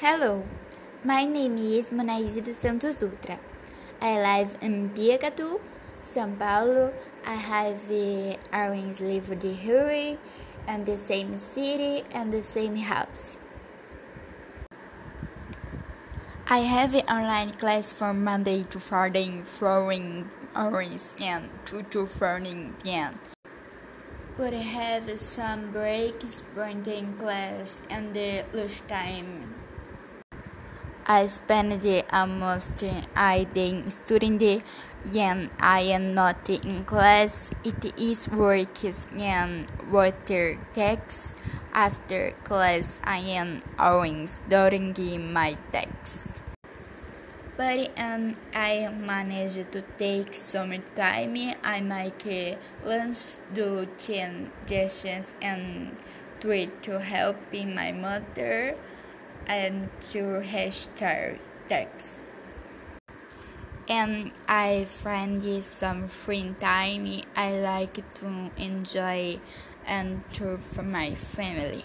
Hello, my name is Monaíse dos Santos Dutra. I live in Piacatu, São Paulo. I have always lived here and the same city and the same house. I have an online class from Monday to Friday from orange and 2 to 4 p.m. But I have some breaks during class and the lunchtime. I spend almost a day studying when I am not in class. It is work and water takes. After class, I am always during my texts. But um, I manage to take some time. I make lunch, do changes, and try to help my mother and to hashtag text. And I find it some free time I like to enjoy and to for my family.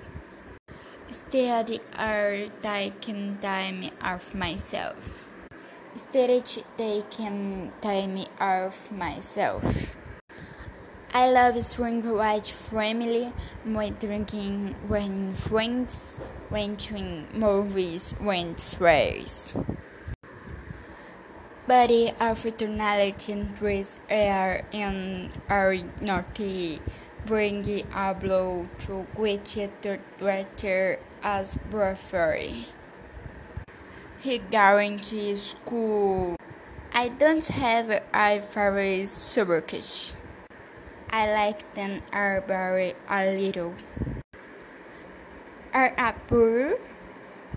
Instead, I taking time of myself. Instead, taking time of myself. I love swing white family, my drinking when friends, watching movies when swears. But unfortunately, trees are in are not bring a blow to which director as preferred. He guarantees school. I don't have a favorite subject. I like them are very a little. Are a.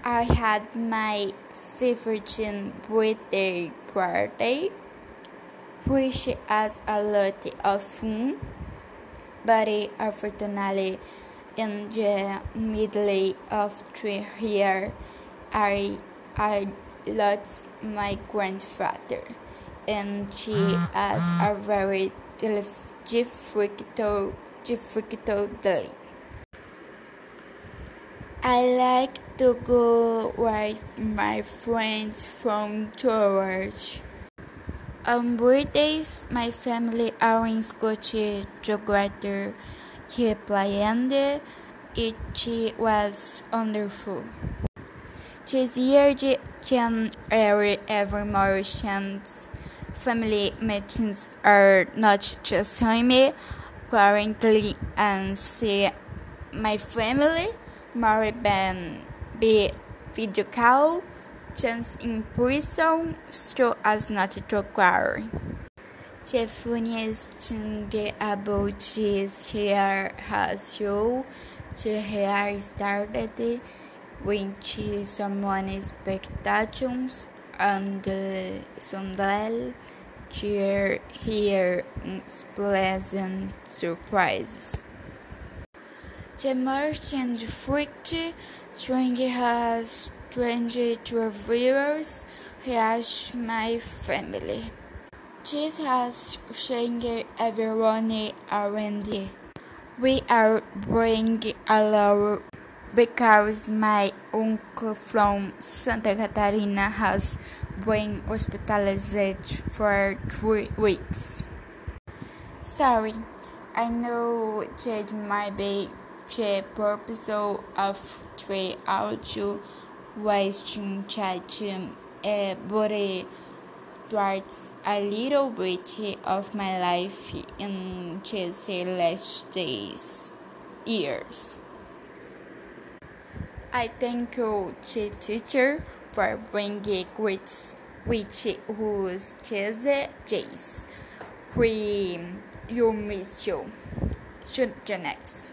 I had my favorite birthday party, which has a lot of fun, but unfortunately, in the middle of the year, I, I lost my grandfather, and she has a very difficult, difficult day. I like to go with my friends from church. On birthdays, my family always go to together to play it. Was wonderful. This year, January, every more chance family meetings are not just me. Currently and see my family be video call chance in person so as not to quarrel. The funniest thing about this here has show the hair started when someone expectations and uh, the sandal cheer here pleasant surprises. The merchant fruit string has twenty travelers has my family. This has changed everyone around. We are bringing along because my uncle from Santa Catarina has been hospitalized for three weeks. Sorry, I know that might be the purpose of the audio was to chat uh, but towards a little bit of my life in these last days, years. I thank you, the teacher, for bringing grades, which was Chase Jace. We you miss you. Should the next.